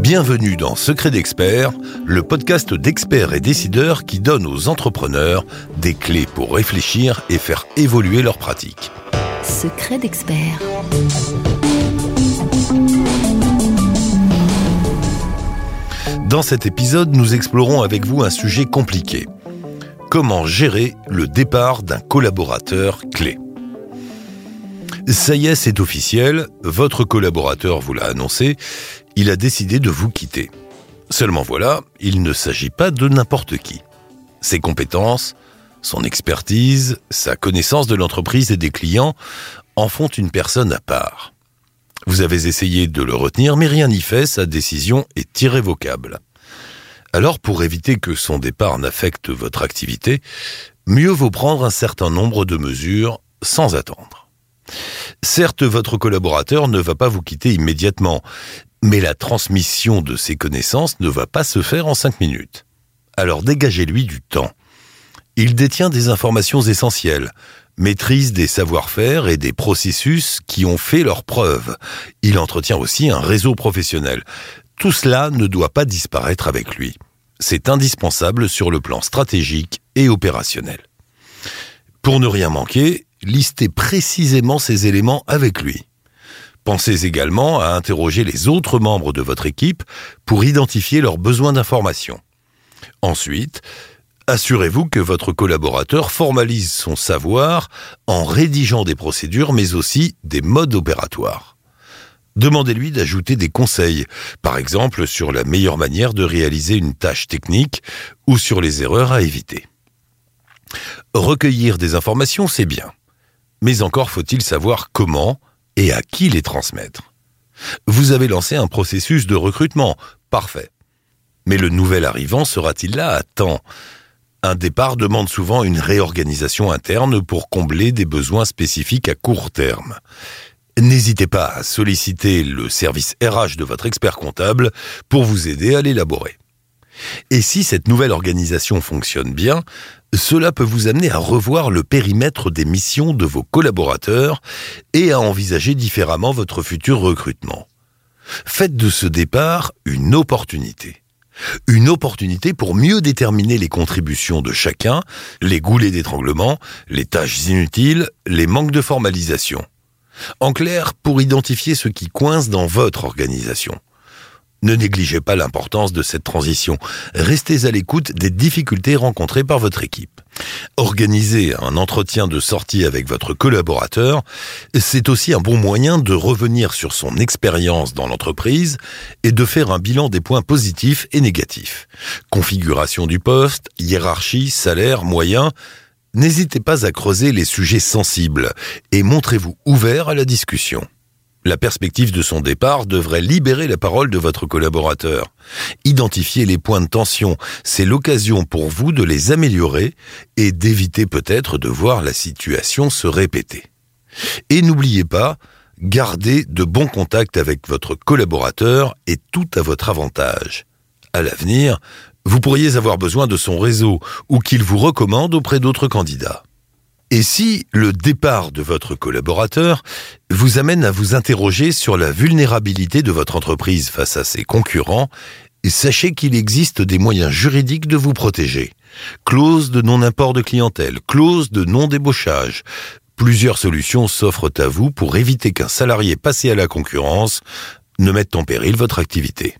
Bienvenue dans Secret d'experts, le podcast d'experts et décideurs qui donne aux entrepreneurs des clés pour réfléchir et faire évoluer leurs pratiques. Secret d'experts. Dans cet épisode, nous explorons avec vous un sujet compliqué. Comment gérer le départ d'un collaborateur clé? Ça y est, c'est officiel, votre collaborateur vous l'a annoncé, il a décidé de vous quitter. Seulement voilà, il ne s'agit pas de n'importe qui. Ses compétences, son expertise, sa connaissance de l'entreprise et des clients en font une personne à part. Vous avez essayé de le retenir, mais rien n'y fait, sa décision est irrévocable. Alors, pour éviter que son départ n'affecte votre activité, mieux vaut prendre un certain nombre de mesures sans attendre. Certes, votre collaborateur ne va pas vous quitter immédiatement, mais la transmission de ses connaissances ne va pas se faire en cinq minutes. Alors dégagez-lui du temps. Il détient des informations essentielles, maîtrise des savoir-faire et des processus qui ont fait leurs preuves. Il entretient aussi un réseau professionnel. Tout cela ne doit pas disparaître avec lui. C'est indispensable sur le plan stratégique et opérationnel. Pour ne rien manquer, listez précisément ces éléments avec lui. Pensez également à interroger les autres membres de votre équipe pour identifier leurs besoins d'information. Ensuite, assurez-vous que votre collaborateur formalise son savoir en rédigeant des procédures mais aussi des modes opératoires. Demandez-lui d'ajouter des conseils, par exemple sur la meilleure manière de réaliser une tâche technique ou sur les erreurs à éviter. Recueillir des informations, c'est bien. Mais encore faut-il savoir comment et à qui les transmettre. Vous avez lancé un processus de recrutement, parfait. Mais le nouvel arrivant sera-t-il là à temps? Un départ demande souvent une réorganisation interne pour combler des besoins spécifiques à court terme. N'hésitez pas à solliciter le service RH de votre expert comptable pour vous aider à l'élaborer. Et si cette nouvelle organisation fonctionne bien, cela peut vous amener à revoir le périmètre des missions de vos collaborateurs et à envisager différemment votre futur recrutement. Faites de ce départ une opportunité. Une opportunité pour mieux déterminer les contributions de chacun, les goulets d'étranglement, les tâches inutiles, les manques de formalisation. En clair, pour identifier ce qui coince dans votre organisation. Ne négligez pas l'importance de cette transition. Restez à l'écoute des difficultés rencontrées par votre équipe. Organiser un entretien de sortie avec votre collaborateur, c'est aussi un bon moyen de revenir sur son expérience dans l'entreprise et de faire un bilan des points positifs et négatifs. Configuration du poste, hiérarchie, salaire, moyens. N'hésitez pas à creuser les sujets sensibles et montrez-vous ouvert à la discussion. La perspective de son départ devrait libérer la parole de votre collaborateur. Identifier les points de tension, c'est l'occasion pour vous de les améliorer et d'éviter peut-être de voir la situation se répéter. Et n'oubliez pas, gardez de bons contacts avec votre collaborateur est tout à votre avantage. À l'avenir, vous pourriez avoir besoin de son réseau ou qu'il vous recommande auprès d'autres candidats. Et si le départ de votre collaborateur vous amène à vous interroger sur la vulnérabilité de votre entreprise face à ses concurrents, sachez qu'il existe des moyens juridiques de vous protéger. Clause de non-import de clientèle, clause de non-débauchage. Plusieurs solutions s'offrent à vous pour éviter qu'un salarié passé à la concurrence ne mette en péril votre activité.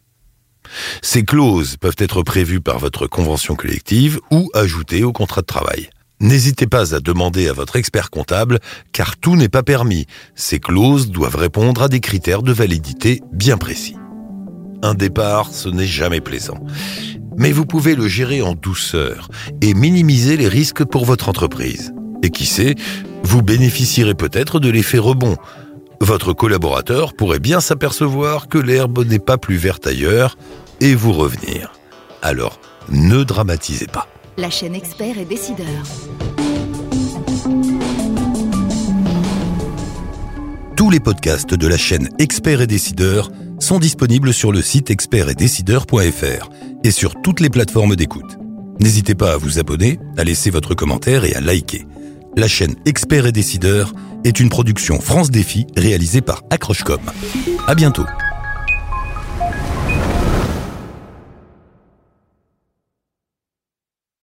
Ces clauses peuvent être prévues par votre convention collective ou ajoutées au contrat de travail. N'hésitez pas à demander à votre expert comptable, car tout n'est pas permis. Ces clauses doivent répondre à des critères de validité bien précis. Un départ, ce n'est jamais plaisant. Mais vous pouvez le gérer en douceur et minimiser les risques pour votre entreprise. Et qui sait, vous bénéficierez peut-être de l'effet rebond. Votre collaborateur pourrait bien s'apercevoir que l'herbe n'est pas plus verte ailleurs et vous revenir. Alors, ne dramatisez pas la chaîne Expert et Décideur. Tous les podcasts de la chaîne Expert et Décideur sont disponibles sur le site expertetdecideur.fr et sur toutes les plateformes d'écoute. N'hésitez pas à vous abonner, à laisser votre commentaire et à liker. la chaîne Experts et décideurs est une production France Défi réalisée par Accrochecom. À bientôt.